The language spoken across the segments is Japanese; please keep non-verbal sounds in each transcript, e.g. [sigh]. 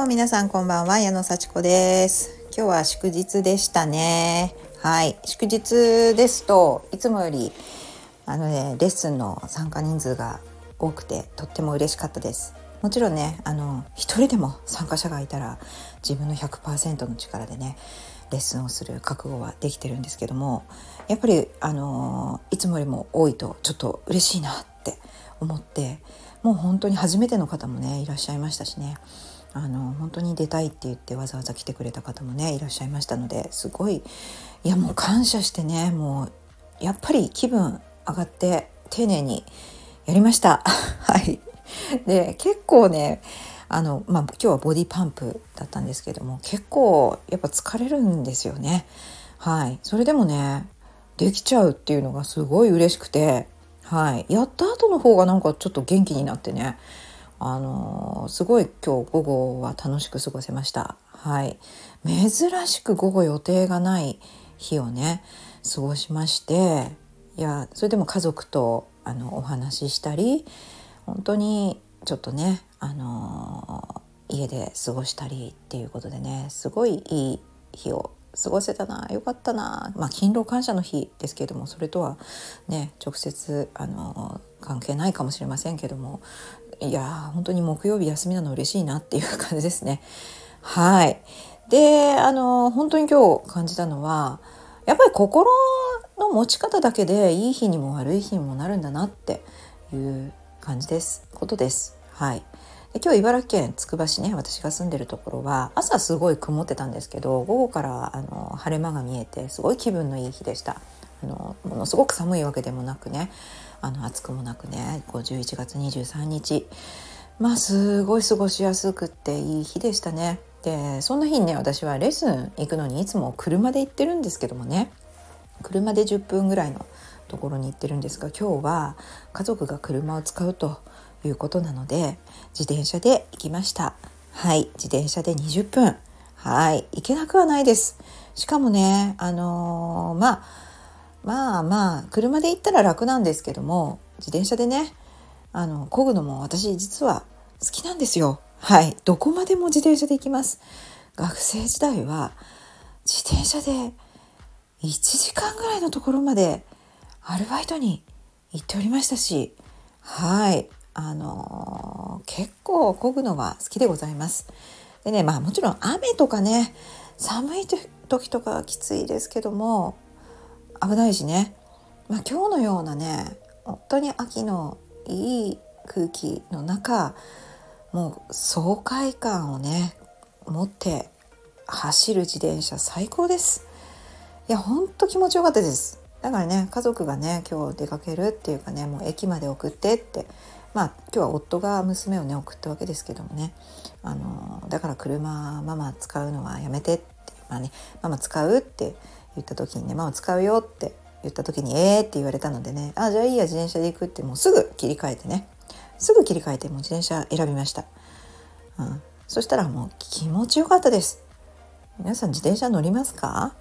も皆さんこんばんは矢野幸子です。今日は祝日でしたね。はい。祝日ですといつもよりあのねレッスンの参加人数が多くてとっても嬉しかったです。もちろんねあの一人でも参加者がいたら自分の100%の力でねレッスンをする覚悟はできてるんですけどもやっぱりあのいつもよりも多いとちょっと嬉しいなって思ってもう本当に初めての方もねいらっしゃいましたしね。あの本当に出たいって言ってわざわざ来てくれた方もねいらっしゃいましたのですごいいやもう感謝してねもうやっぱり気分上がって丁寧にやりました。[laughs] はい。で結構ねあの、まあ、今日はボディパンプだったんですけども結構やっぱ疲れるんですよね。はい。それでもねできちゃうっていうのがすごい嬉しくてはい、やった後の方がなんかちょっと元気になってねあの、すごい今日午後は楽しく過ごせました。はい。珍しく午後予定がない日をね過ごしましていやそれでも家族とあのお話ししたり本当にちょっとねあの、家で過ごしたりっていうことでねすごいいい日を過ごせたなよかったなまあ勤労感謝の日ですけれどもそれとはね直接あの関係ないかもしれませんけどもいや本当に木曜日休みなの嬉しいなっていう感じですね。はいであの本当に今日感じたのはやっぱり心の持ち方だけでいい日にも悪い日にもなるんだなっていう感じですことです。はい今日茨城県つくば市ね私が住んでるところは朝すごい曇ってたんですけど午後からあの晴れ間が見えてすごい気分のいい日でした。あのものすごく寒いわけでもなくねあの暑くもなくねこう11月23日。まあすごい過ごしやすくっていい日でしたね。でそんな日にね私はレッスン行くのにいつも車で行ってるんですけどもね。車で10分ぐらいのところに行ってるんですが今日は家族が車を使うということなので自転車で行きました。はい自転車で20分。はい行けなくはないです。しかもねあのー、まあまあまあ車で行ったら楽なんですけども自転車でねあの漕ぐのも私実は好きなんですよ。はいどこまでも自転車で行きます。学生時代は自転車で1時間ぐらいのところまでアルバイトに行っておりましたしはいあのー、結構漕ぐのは好きでございます。でねまあもちろん雨とかね寒い時とかはきついですけども危ないしね、まあ、今日のようなね本当に秋のいい空気の中もう爽快感をね持って走る自転車最高です。いやほんと気持ちよかったです。だからね家族がね今日出かけるっていうかねもう駅まで送ってってまあ今日は夫が娘をね送ったわけですけどもね。あのだから車ママ使うのはやめてってまあねママ使うって言った時にねママ使うよって言った時にえーって言われたのでねあじゃあいいや自転車で行くってもうすぐ切り替えてね。すぐ切り替えてもう自転車選びました、うん、そしたらもう気持ちよかったです。皆さん自転車乗りますか？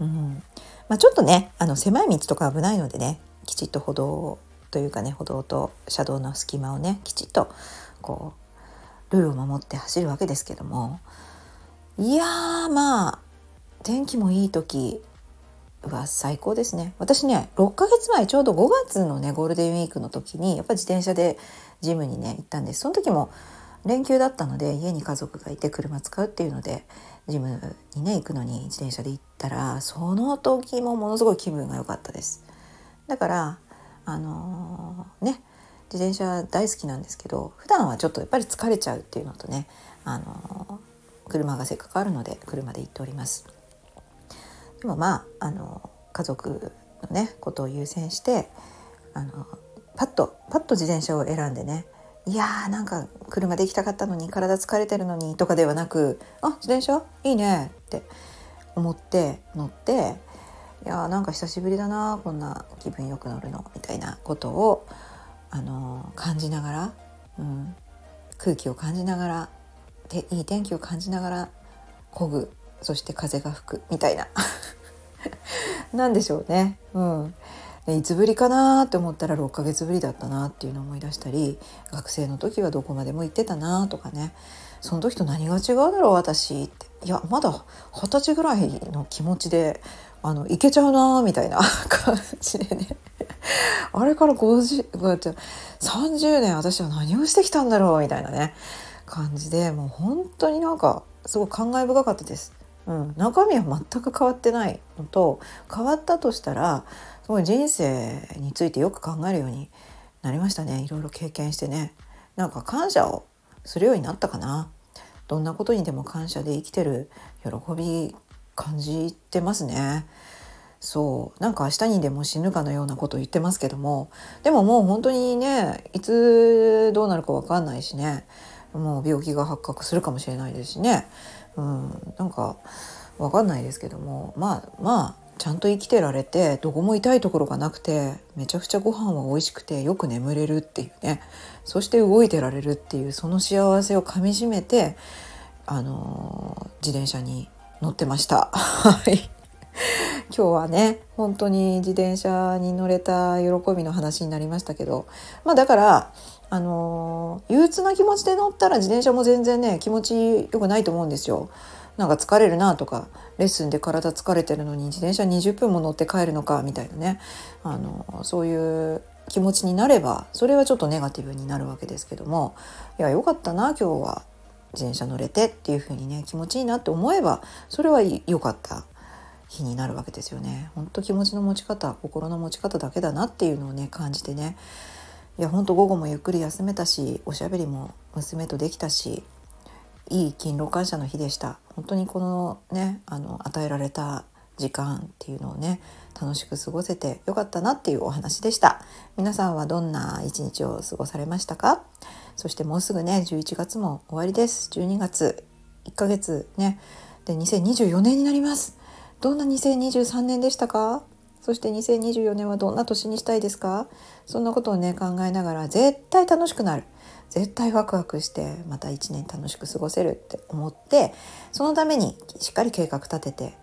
うん。まあ、ちょっとねあの狭い道とか危ないのでねきちっと歩道というかね歩道と車道の隙間をねきちっとこうルールを守って走るわけですけども。いやーまあ天気もいい時は最高ですね。私ね6ヶ月前ちょうど5月のねゴールデンウィークの時にやっぱ自転車でジムにね行ったんです。その時も連休だったので家に家族がいて車使うっていうのでジムにね行くのに自転車で行ったらその時もものすごい気分が良かったですだからあのー、ね自転車大好きなんですけど普段はちょっとやっぱり疲れちゃうっていうのとね、あのー、車がせっかくあるので車で行っております。でもまあ、あのー、家族のねことを優先してあのパッとパッと自転車を選んでねいやーなんか車で行きたかったのに体疲れてるのにとかではなくあ自転車？いいね。って思って乗っていやーなんか久しぶりだなこんな気分よく乗るの。みたいなことを、あのー、感じながら、うん、空気を感じながらでいい天気を感じながら漕ぐ。そして風が吹く。みたいな。[laughs] なんでしょうね。うん。いつぶりかなって思ったら6ヶ月ぶりだったなっていうのを思い出したり学生の時はどこまでも行ってたなとかね。その時と何が違うだろう私って。いやまだ二十歳ぐらいの気持ちであのいけちゃうなみたいな [laughs] 感じでね。あれから50 30年私は何をしてきたんだろうみたいなね。感じでもう本当になんかすごい感慨深かったです。うん、中身は全く変わってないのと変わったとしたらすごい人生についてよく考えるようになりましたね。いろいろ経験してね。なんか感謝をするようになったかな。どんなことにでも感謝で生きてる喜び感じてますね。そう。なんか明日にでも死ぬかのようなこと言ってますけども。でももう本当にねいつどうなるか分かんないしね。もう病気が発覚するかもしれないですしね、うん、なんか分かんないですけども。まあまあちゃんと生きてられてどこも痛いところがなくてめちゃくちゃご飯は美味しくてよく眠れるっていうねそして動いてられるっていうその幸せをかみしめてあの自転車に乗ってました。今日はね本当に自転車に乗れた喜びの話になりましたけどまあだからあの憂鬱な気持ちで乗ったら自転車も全然ね気持ちよくないと思うんですよ。なんか疲れるなとかレッスンで体疲れてるのに自転車20分も乗って帰るのかみたいなね。あのそういう気持ちになればそれはちょっとネガティブになるわけですけども。いやよかったな今日は。自転車乗れてっていう風にね気持ちいいなって思えばそれは良かった日になるわけですよね。本当気持ちの持ち方心の持ち方だけだなっていうのをね感じてね。いや本当午後もゆっくり休めたしおしゃべりも娘とできたしいい勤労感謝の日でした。本当にこのねあの与えられた時間っていうのをね楽しく過ごせてよかったなっていうお話でした。皆さんはどんな一日を過ごされましたか？そしてもうすぐね11月も終わりです。12月1ヶ月ね。で2024年になります。どんな2023年でしたか？そして2024年はどんな年にしたいですか？そんなことをね考えながら絶対楽しくなる絶対ワクワクしてまた1年楽しく過ごせるって思ってそのためにしっかり計画立てて、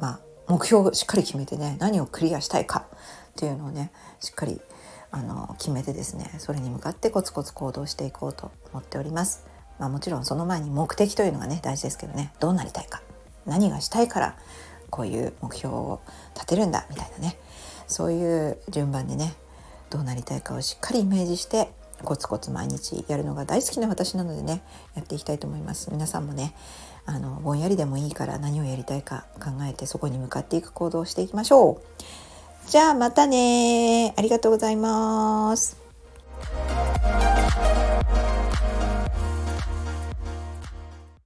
まあ、目標をしっかり決めてね何をクリアしたいかっていうのをねしっかりあの決めてですねそれに向かってコツコツ行動していこうと思っております。まあ、もちろんその前に目的というのがね大事ですけどねどうなりたいか何がしたいからこういう目標を立てるんだみたいなね。そういう順番でねどうなりたいかをしっかりイメージしてコツコツ毎日やるのが大好きな私なのでねやっていきたいと思います。皆さんもねあのぼんやりでもいいから何をやりたいか考えてそこに向かっていく行動をしていきましょう。じゃあまたねありがとうございます。